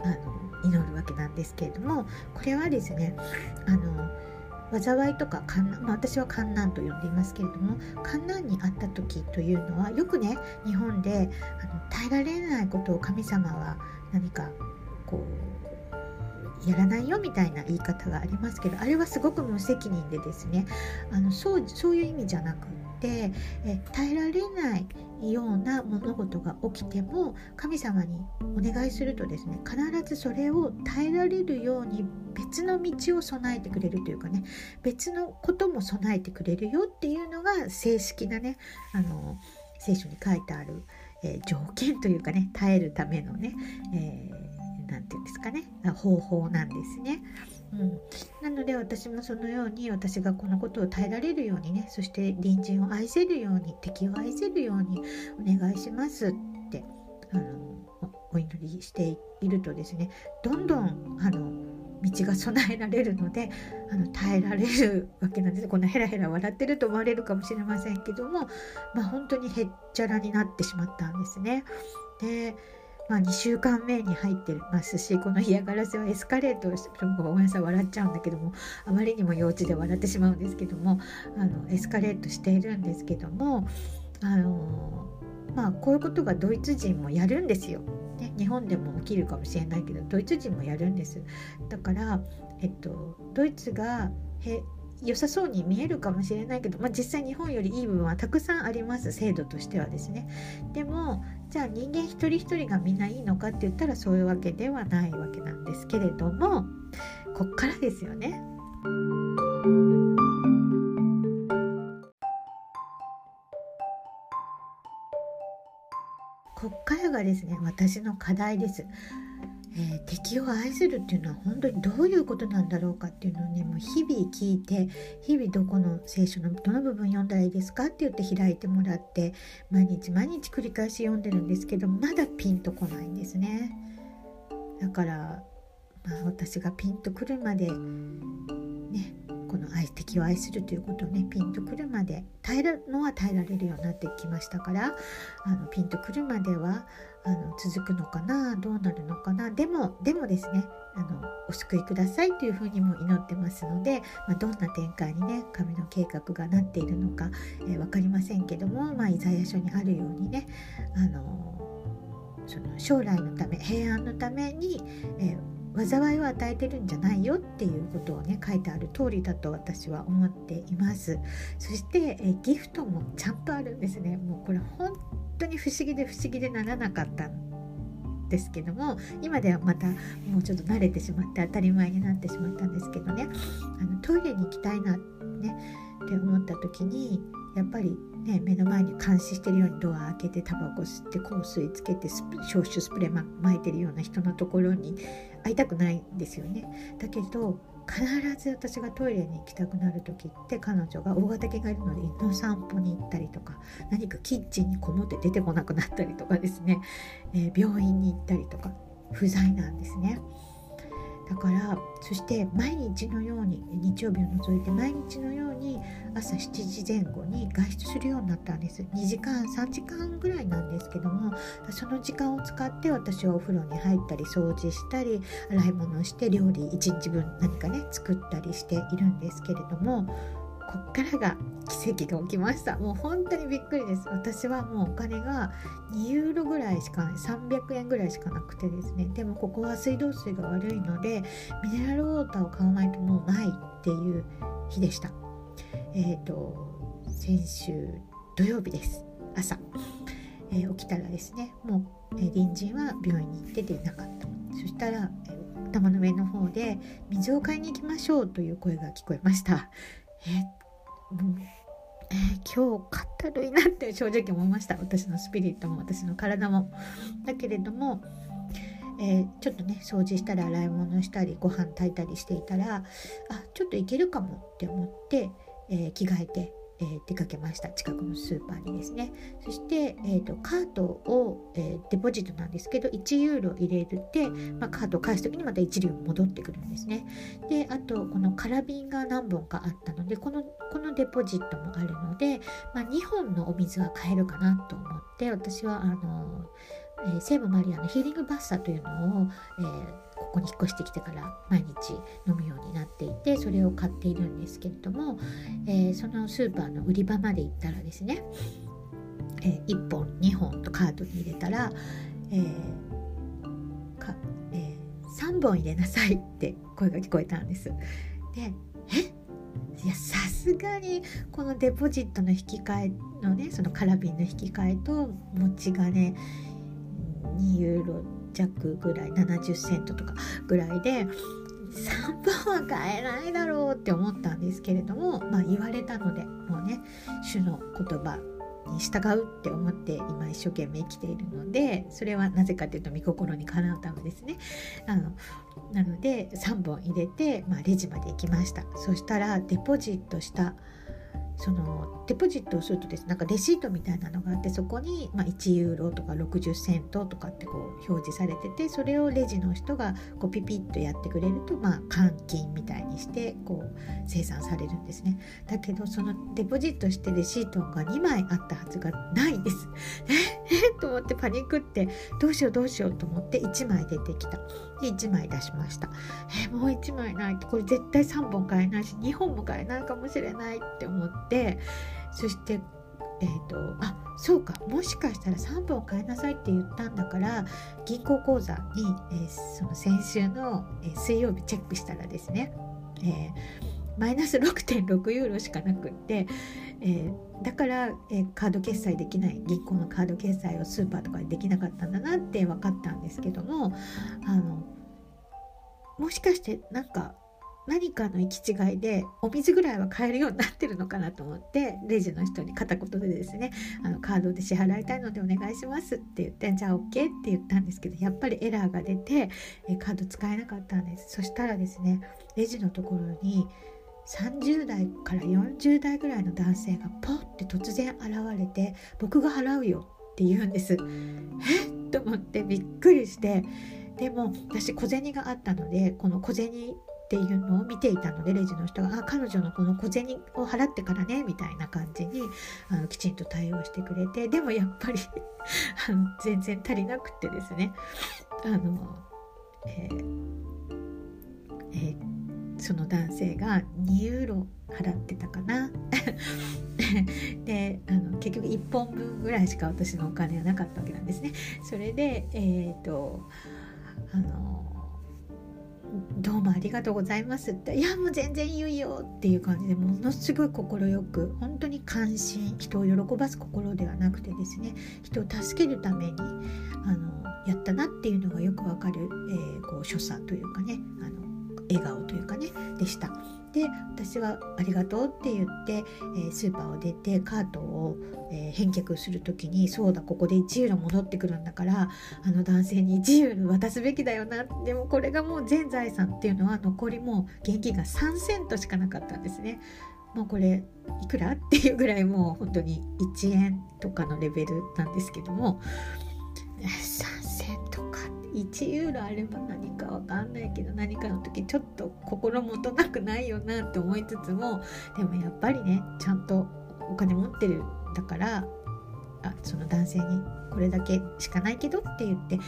あの祈るわけなんですけれどもこれはですねあの災いとか観難、まあ、私は観難と呼んでいますけれども観難にあった時というのはよくね日本であの耐えられないことを神様は何かこうやらないよみたいな言い方がありますけどあれはすごく無責任でですねあのそうそういう意味じゃなくってえ耐えられないような物事が起きても神様にお願いするとですね必ずそれを耐えられるように別の道を備えてくれるというかね別のことも備えてくれるよっていうのが正式なねあの聖書に書いてある、えー、条件というかね耐えるためのね、えー何て言うんですかね方法なんですね。うん、なので私もそのように私がこのことを耐えられるようにねそして隣人を愛せるように敵を愛せるようにお願いしますってあのお祈りしているとですねどんどんあの道が備えられるのであの耐えられるわけなんですこんなヘラヘラ笑ってると思われるかもしれませんけども、まあ、本当にへっちゃらになってしまったんですね。でまあ、2週間目に入ってますしこの嫌がらせはエスカレートしてごめんなさい笑っちゃうんだけどもあまりにも幼稚で笑ってしまうんですけどもあのエスカレートしているんですけどもあのまあこういうことがドイツ人もやるんですよ。ね、日本でも起きるかもしれないけどドイツ人もやるんです。だから、えっと、ドイツがへ良さそうに見えるかもしれないけど、まあ、実際日本よりいい部分はたくさんあります制度としてはですねでもじゃあ人間一人一人がみんないいのかって言ったらそういうわけではないわけなんですけれどもこっからですよね。こっからがですね私の課題です。えー、敵を愛するっていうのは本当にどういうことなんだろうかっていうのをねもう日々聞いて日々どこの聖書のどの部分読んだらいいですかって言って開いてもらって毎日毎日繰り返し読んでるんですけどまだピンとこないんですね。だからまあ私がピンとくるまでの愛敵を愛するということをねピンとくるまで耐えるのは耐えられるようになってきましたからあのピンとくるまではあの続くのかなどうなるのかなでもでもですねあのお救いくださいというふうにも祈ってますので、まあ、どんな展開にね神の計画がなっているのか、えー、分かりませんけども、まあ、イザヤ書にあるようにねあのその将来のため平安のために、えー災いを与えてるんじゃないよっていうことをね書いてある通りだと私は思っています。そしてえギフトもちゃんとあるんですね。もうこれ本当に不思議で不思議でならなかったんですけども今ではまたもうちょっと慣れてしまって当たり前になってしまったんですけどね。あのトイレに行きたいなねって思った時にやっぱりね目の前に監視してるようにドア開けてタバコ吸って香水つけて消臭スプレー、ま、巻いてるような人のところに会いたくないんですよね。だけど必ず私がトイレに行きたくなる時って彼女が大型犬がいるので犬の散歩に行ったりとか何かキッチンにこもって出てこなくなったりとかですね、えー、病院に行ったりとか不在なんですね。だからそして毎日のように日曜日を除いて毎日のように朝7時前後に外出するようになったんです。2時間3時間ぐらいなんですけどもその時間を使って私はお風呂に入ったり掃除したり洗い物をして料理1日分何かね作ったりしているんですけれどもこっからが奇跡が起きました。もう本当にびっくりです。私はもうお金が2ユーロぐらいしかない。300円ぐらいしかなくてですね。でもここは水道水が悪いのでミネラルウォーターを買わないともうないっていう日でした。えっ、ー、と先週土曜日です。朝、えー、起きたらですねもう、えー、隣人は病院に行ってていなかった。そしたら、えー、頭の上の方で水を買いに行きましょうという声が聞こえました。えもうえー、今日かったるいなって正直思いました。私のスピリットも私の体も。だけれども、えー、ちょっとね掃除したり洗い物したりご飯炊いたりしていたらあちょっといけるかもって思って、えー、着替えてえー、出かけました。近くのスーパーにですね。そして、えーと、カートを、えー、デポジットなんですけど1ユーロ入れるって、まあ、カートを返す時にまた1両戻ってくるんですね。であとこのカラビンが何本かあったのでこのこのデポジットもあるので、まあ、2本のお水は買えるかなと思って私はあのえー、聖母マリアのヒーリングバッサというのを、えー、ここに引っ越してきてから毎日飲むようになっていてそれを買っているんですけれども、えー、そのスーパーの売り場まで行ったらですね、え1本2本とカートに入れたら、えかえ3本入れなさいって声が聞こえたんです。でえ？いやさすがにこのデポジットの引き換えのねそのカラビンの引き換えと持ち金2ユーロ弱ぐらい70セントとかぐらいで3本は買えないだろうって思ったんですけれども、まあ、言われたのでもうね主の言葉に従うって思って今一生懸命生きているのでそれはなぜかというと御心にかなうためですね。あのなので3本入れて、まあ、レジまで行きましたそしたらデポジットしたそのデポジットをするとですなんかレシートみたいなのがあってそこに、まあ、1ユーロとか60セントとかってこう表示されててそれをレジの人がこうピピッとやってくれると、まあ、換金みたいにしてこう生産されるんですね。だけどそのデポジットしてレシートが2枚あったはずがないです。<laughs> ええと思ってパニックってどうしようどうしようと思って1枚出てきた。で1枚出しました。えもう1枚ない。これ絶対3本買えないし2本も買えないかもしれないって思ってそしてえーと、あそうか。もしかしたら3本買いなさいって言ったんだから銀行口座に、えー、その先週の、えー、水曜日チェックしたらですね、えー、マイナス6.6ユーロしかなくって、えだから、えカード決済できない銀行のカード決済をスーパーとかでできなかったんだなって分かったんですけどもあのもしかしてなんか何かの行き違いでお水ぐらいは買えるようになってるのかなと思ってレジの人に片言でですねあのカードで支払いたいのでお願いしますって言ってじゃあ OK って言ったんですけどやっぱりエラーが出てカード使えなかったんです。そしたらですねレジのところに30代から40代ぐらいの男性がポッて突然現れて僕が払うよって言うんです。え？っと思ってびっくりして。でも私小銭があったのでこの小銭っていうのを見ていたのでレジの人が「あ彼女のこの小銭を払ってからね」みたいな感じにあのきちんと対応してくれて。でもやっぱり <laughs> あの全然足りなくってですね。あの、えーえー、その男性が2ユーロ払ってたかな <laughs> であの結局1本分ぐらいしか私のお金はなかったわけなんですね。それでえっ、ー、とあのどうもありがとうございますっていやもう全然いいよいいよっていう感じでものすごい快く本当に関心人を喜ばす心ではなくてですね人を助けるためにあのやったなっていうのがよくわかる、えー、こう所作というかねあの笑顔というかねでした。で私は「ありがとう」って言って、えー、スーパーを出てカートを、えー、返却する時にそうだここで1ユーロ戻ってくるんだからあの男性に1ユーロ渡すべきだよなでもこれがもう全財産っていうのは残りもう現金が3セントしかなかったんですね。もうこれいくらっていうぐらいもう本当に1円とかのレベルなんですけども3セント1ユーロあれば何かわかんないけど何かの時ちょっと心もとなくないよなって思いつつもでもやっぱりねちゃんとお金持ってるだからその男性にこれだけしかないけどって言って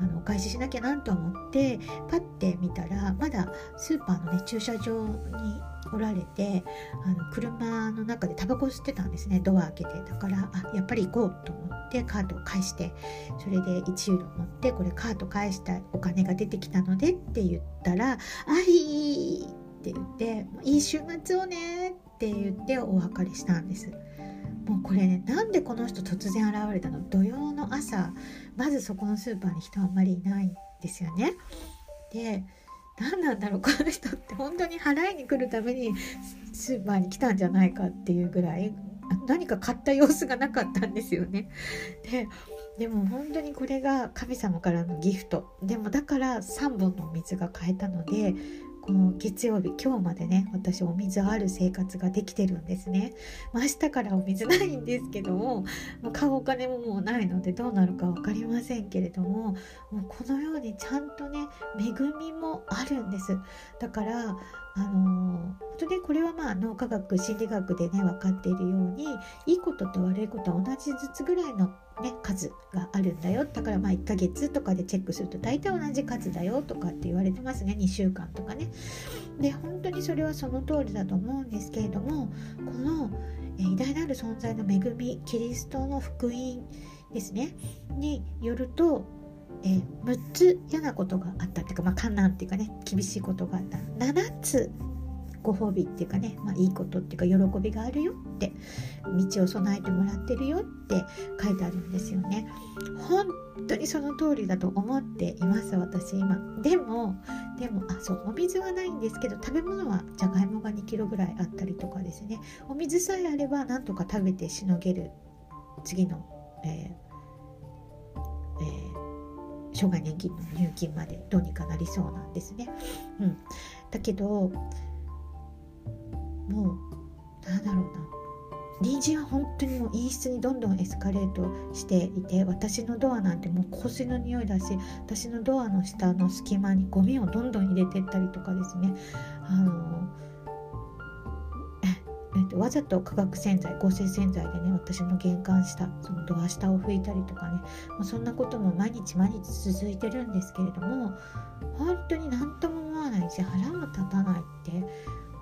あのお返ししなきゃなと思ってパッて見たらまだスーパーのね駐車場におられてあの車の中でタバコ吸ってたんですねドア開けてだからあやっぱり行こうと思ってカートを返してそれで1ユーロ持ってこれカート返したお金が出てきたのでって言ったら「あいい!」って言って「いい週末をね」って言ってお別れしたんです。もうこれねなんでこの人突然現れたの？土曜の朝まずそこのスーパーに人あんまりいないんですよね。で何なんだろうこの人って本当に払いに来るためにスーパーに来たんじゃないかっていうぐらい何か買った様子がなかったんですよね。ででも本当にこれが神様からのギフトでもだから3本の水が買えたのでこの月曜日今日までね私お水ある生活ができてるんですね、まあ、明日からお水ないんですけどももう買うお金ももうないのでどうなるか分かりませんけれどももうこのようにちゃんとね恵みもあるんです。だからあの本当にこれはまあ脳科学心理学でね分かっているようにいいことと悪いことは同じずつぐらいの、ね、数があるんだよ。だからまあ1ヶ月とかでチェックすると大体同じ数だよとかって言われてますね。2週間とかね。で本当にそれはその通りだと思うんですけれどもこの、え偉大なる存在の恵みキリストの福音ですね。によるとえー、6つ嫌なことがあったっていうか、まあ、観難っていうかね厳しいことがあった。7つご褒美っていうかね、まあ、いいことっていうか喜びがあるよって道を備えてもらってるよって書いてあるんですよね。本当にその通りだと思っています私今。でもでもあそうお水はないんですけど食べ物はじゃがいもが2キロぐらいあったりとかですねお水さえあればなんとか食べてしのげる次の、えーえー障害年金の入金までどうにかなりそうなんですね。うん、だけどもうなんだろうな。隣人は本当にもう陰湿にどんどんエスカレートしていて私のドアなんてもう香水の匂いだし私のドアの下の隙間にゴミをどんどん入れてったりとかですね。あのえっと、わざと化学洗剤合成洗剤でね私の玄関下そのドア下を拭いたりとかね、まあ、そんなことも毎日毎日続いてるんですけれども本当に何とも思わないし腹も立たないって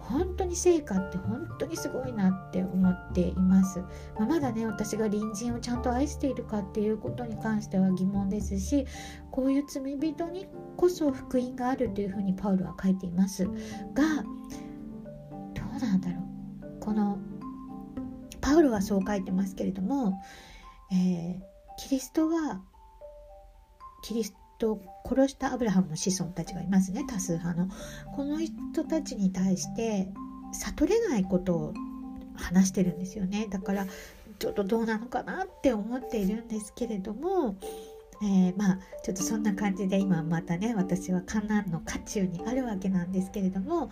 本当に成果って本当にすごいなって思っています、まあ、まだね私が隣人をちゃんと愛しているかっていうことに関しては疑問ですしこういう罪人にこそ福音があるというふうにパウロは書いています。がどうなんだろう。このパウロはそう書いてますけれども、えー、キリストがキリスト殺したアブラハムの子孫たちがいますね。多数派の。この人たちに対して悟れないことを話してるんですよね。だからちょっとどうなのかなって思っているんですけれどもえー、まあちょっとそんな感じで今またね私は観覧の渦中にあるわけなんですけれども、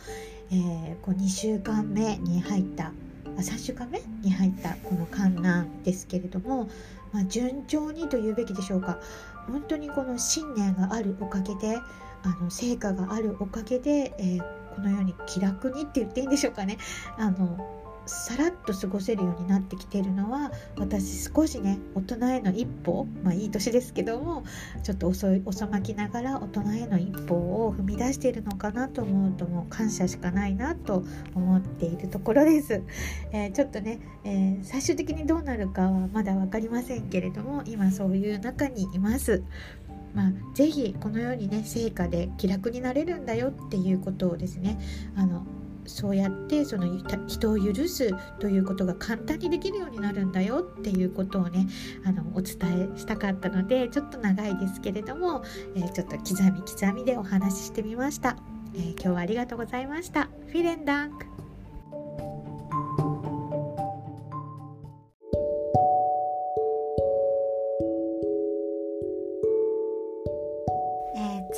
えー、こう2週間目に入ったあ3週間目に入ったこの観覧ですけれども、まあ、順調にと言うべきでしょうか。本当にこの信念があるおかげであの成果があるおかげで、えー、このように気楽にって言っていいんでしょうかね。あのさらっと過ごせるようになってきてるのは私少しね大人への一歩まあいい年ですけどもちょっと遅い遅まきながら大人への一歩を踏み出しているのかなと思うともう感謝しかないなと思っているところです、えー、ちょっとね、えー、最終的にどうなるかはまだ分かりませんけれども今そういう中にいます。まあ、ぜひこのようにね成果で気楽になれるんだよっていうことをですねあのそうやってその人を許すということが簡単にできるようになるんだよっていうことをねあのお伝えしたかったのでちょっと長いですけれども、えー、ちょっと刻み刻みでお話ししてみました、えー、今日はありがとうございました。フィレンダンク。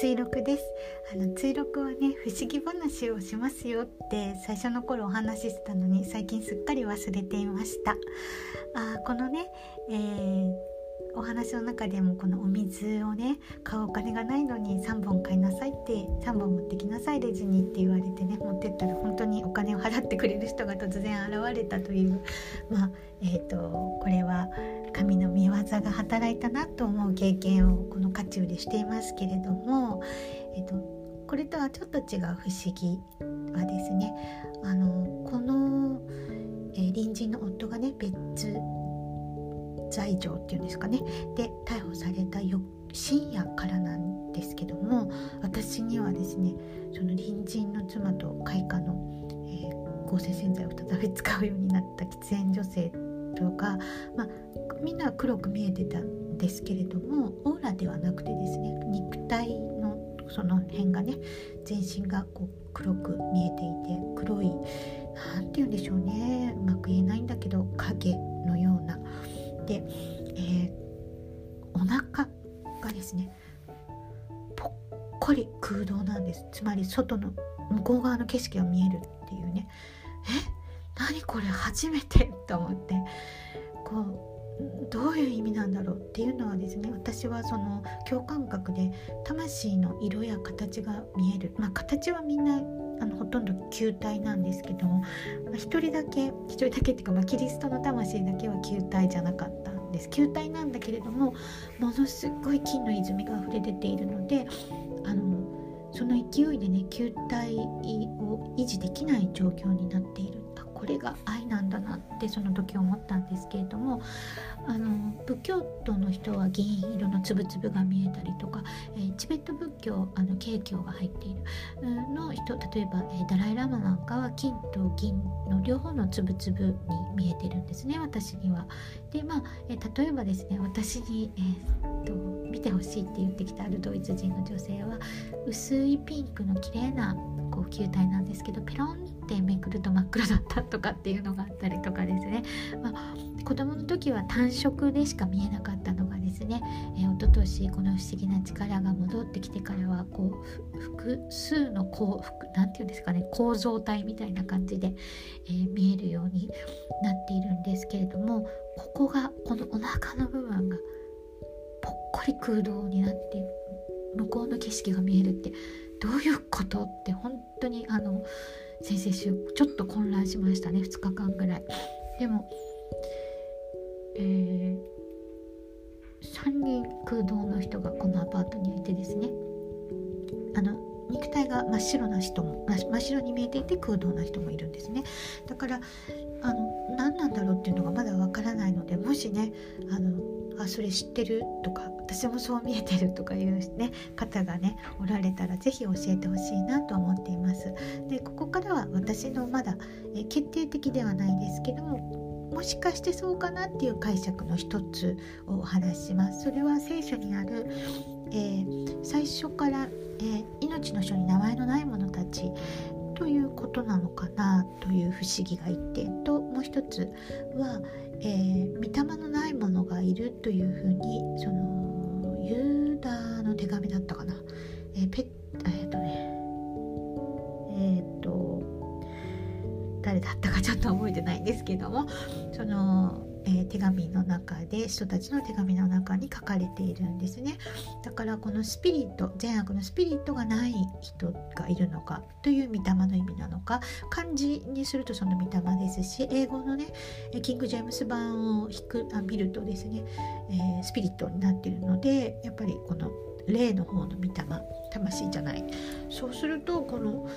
追録です。あの追録はね不思議話をしますよって最初の頃お話ししてたのに最近すっかり忘れていました。あこのね、えーお話の中でもこのお水をね買うお金がないのに3本買いなさいって3本持ってきなさいレジにって言われてね持ってったら本当にお金を払ってくれる人が突然現れたというまあえーと、これは神の御業が働いたなと思う経験をこの渦中でしていますけれども、えーと、これとはちょっと違う不思議はですねあのこの、えー、隣人の夫がね別罪状っていうんですかね。で逮捕された深夜からなんですけども私にはですねその隣人の妻と開花の、えー、合成洗剤を再び使うようになった喫煙女性とか、まあ、みんな黒く見えてたんですけれどもオーラではなくてですね肉体のその辺がね全身がこう黒く見えていて黒い何て言うんでしょうね。うまく言えないんだけど影。で、えー、お腹がですねぽっこり空洞なんです。つまり外の向こう側の景色が見えるっていうね。え？何これ？初めて？と思って。こうどういう意味なんだろうっていうのはですね私はその共感覚で魂の色や形が見える。まあ形はみんなあのほとんど球体なんですけども、まあ、1人だけ1人だけっていうか、まあ、キリストの魂だけは球体じゃなかったんです。球体なんだけれどもものすごい金の泉が溢れ出ているのであのその勢いでね球体を維持できない状況になっているこれが愛なんだなってその時思ったんですけれどもあの仏教徒の人は銀色のつぶつぶが見えたりとか、えー、チベット仏教あの景教が入っているの人例えば、えー、ダライ・ラマなんかは金と銀の両方のつぶつぶに見えてるんですね私には。でまあ、えー、例えばですね私に、えー、っと見てほしいって言ってきたあるドイツ人の女性は薄いピンクの綺麗なこう球体なんですけどペロンってめくると真っ黒だったとかっていうのがあったりとかですね、まあ、子供の時は単色でしか見えなかったのがですね、えー、一昨年この不思議な力が戻ってきてからはこう複数のこう何て言うんですかね構造体みたいな感じで、えー、見えるようになっているんですけれどもここがこのお腹の部分がぽっこり空洞になって向こうの景色が見えるってどういうことって本当にあの先々週ちょっと混乱しましたね。2日間ぐらい。でもえー、3人空洞の人がこのアパートにいてですね。あの肉体が真っ白な人も真っ白に見えていて空洞な人もいるんですね。だからあの何なんだろうっていうのがまだわからないのでもしねあのあそれ知ってる？とか私もそう見えてるとかいうね方がねおられたら是非教えてほしいなと思っています。でここからは私のまだえ決定的ではないですけどももしかしてそうかなっていう解釈の一つをお話しします。それは聖書にあるえー、最初から、えー、命の書に名前のない者たちということなのかなという不思議が一点ともう一つは、えー、御霊のないものがいるというふうにそのユーダの手紙だったかな、えー、ペえっ、とねえっ、と誰だったかちょっと覚えてないんですけどもそのえー、手紙の中で人たちの手紙の中に書かれているんですね。だからこのスピリット善悪のスピリットがない人がいるのかという御霊の意味なのか漢字にするとその御霊ですし英語のねキング・ジェームス版を引くあ見るとですね、えー、スピリットになっているのでやっぱりこの霊の方の御霊魂じゃない。そうするとこの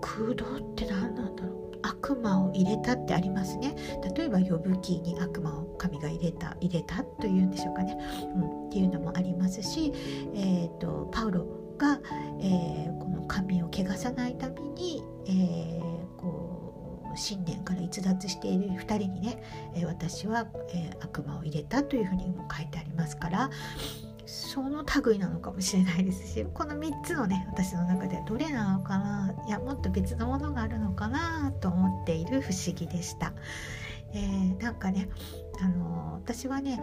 空洞って何なんだろう。悪魔を入れたってありますね。例えば呼ぶ記に悪魔を神が入れた入れたというんでしょうかね、うん、っていうのもありますし、えーと、パウロが、えー、この神を汚さないために、えー、こう信念から逸脱している2人にね、えー、私は、え悪魔を入れたというふうにも書いてありますからその類なのかもしれないですしこの3つのね私の中ではどれなのかないやもっと別のものがあるのかなと思っている不思議でした。えー、なんかねあの私はね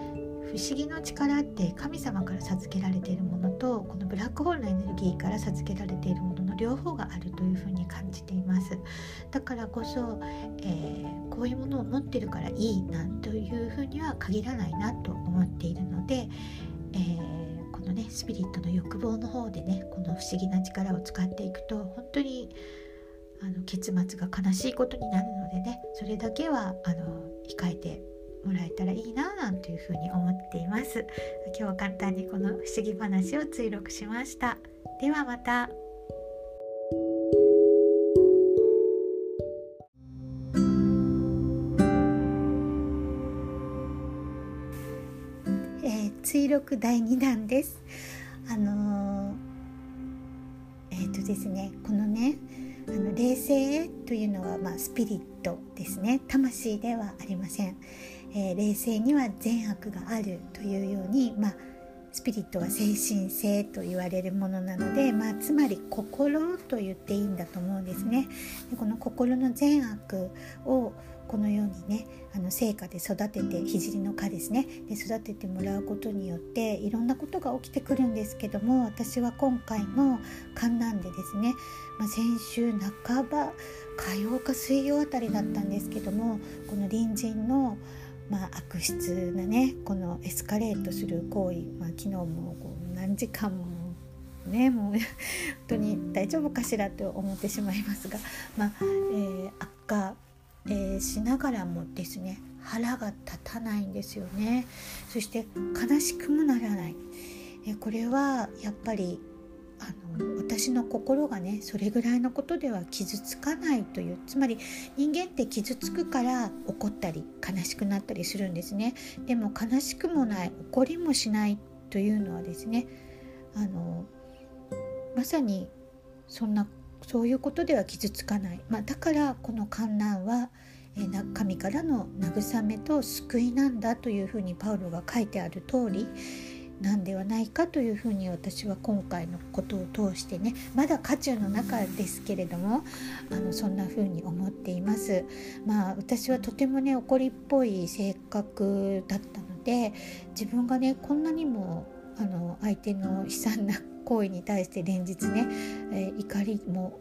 不思議の力って神様から授けられているものとこのブラックホールのエネルギーから授けられているものの両方があるというふうに感じていますだからこそ、えー、こういうものを持ってるからいいなというふうには限らないなと思っているので、えー、このねスピリットの欲望の方でねこの不思議な力を使っていくと本当にあの結末が悲しいことになるのでねそれだけはあの控えてもらえたらいいななんていうふうに思っています。今日は簡単にこの不思議話を追録しました。ではまた。追録第2弾です。あのー、えっ、ー、とですねこのねあの冷静というのは、まあ、スピリットですね魂ではありません、えー、冷静には善悪があるというように、まあ、スピリットは精神性と言われるものなので、まあ、つまり心と言っていいんだと思うんですね。でこの心の善悪をこのようにねあの成果で育てて聖の花ですね。で育ててもらうことによっていろんなことが起きてくるんですけども私は今回の観覧でですね、まあ、先週半ば火曜か水曜あたりだったんですけどもこの隣人のまあ、悪質なねこのエスカレートする行為、まあ、昨日もこう何時間もねもう本当に大丈夫かしらと思ってしまいますが、まあえー、悪化えー、しながらもですね腹が立たないんですよね。そして悲しくもならない、えー、これはやっぱりあの私の心がねそれぐらいのことでは傷つかないという。つまり人間って傷つくから怒ったり悲しくなったりするんですね。でも悲しくもない怒りもしないというのはですねあのまさにそんなそういうことでは傷つかない、まあ、だからこの観難は、えー、神からの慰めと救いなんだというふうにパウロが書いてある通りなんではないかというふうに私は今回のことを通してねまだ渦中の中ですけれどもあのそんなふうに思っています。まあ私はとてもね怒りっぽい性格だったので自分がねこんなにもあの相手の悲惨な行為に対して連日ね、えー、怒りも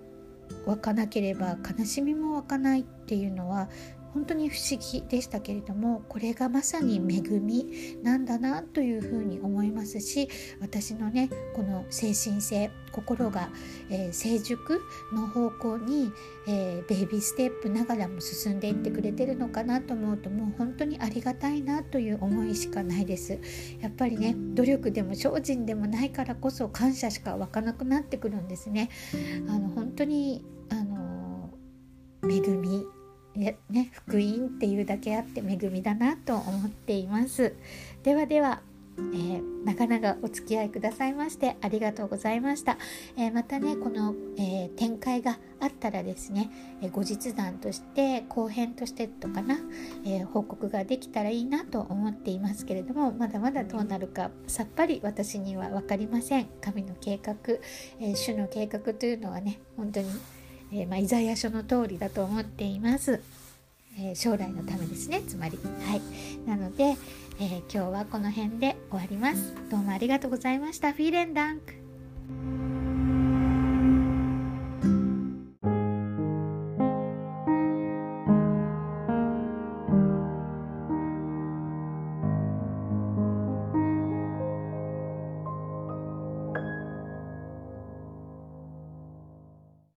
湧かなければ悲しみも湧かないっていうのは本当に不思議でしたけれどもこれがまさに恵みなんだなというふうに思いますし私のねこの精神性心が、えー、成熟の方向に、えー、ベイビーステップながらも進んでいってくれてるのかなと思うともう本当にありがたいなという思いしかないです。やっぱりね努力でも精進でもないからこそ感謝しか湧かなくなってくるんですね。あの本当にあの恵みね、福音っていうだけあって恵みだなと思っています。ではでは。えー、なかなかお付き合いくださいましてありがとうございました、えー、またねこの、えー、展開があったらですね、え後日談として後編としてとかな、え報告ができたらいいなと思っていますけれどもまだまだどうなるかさっぱり私には分かりません神の計画、え主の計画というのはね本当に、えまあ、イザヤ書の通りだと思っています。え将来のためですね。つまりはい。なので、えー、今日はこの辺で終わります。どうもありがとうございました。フィーレンダンク。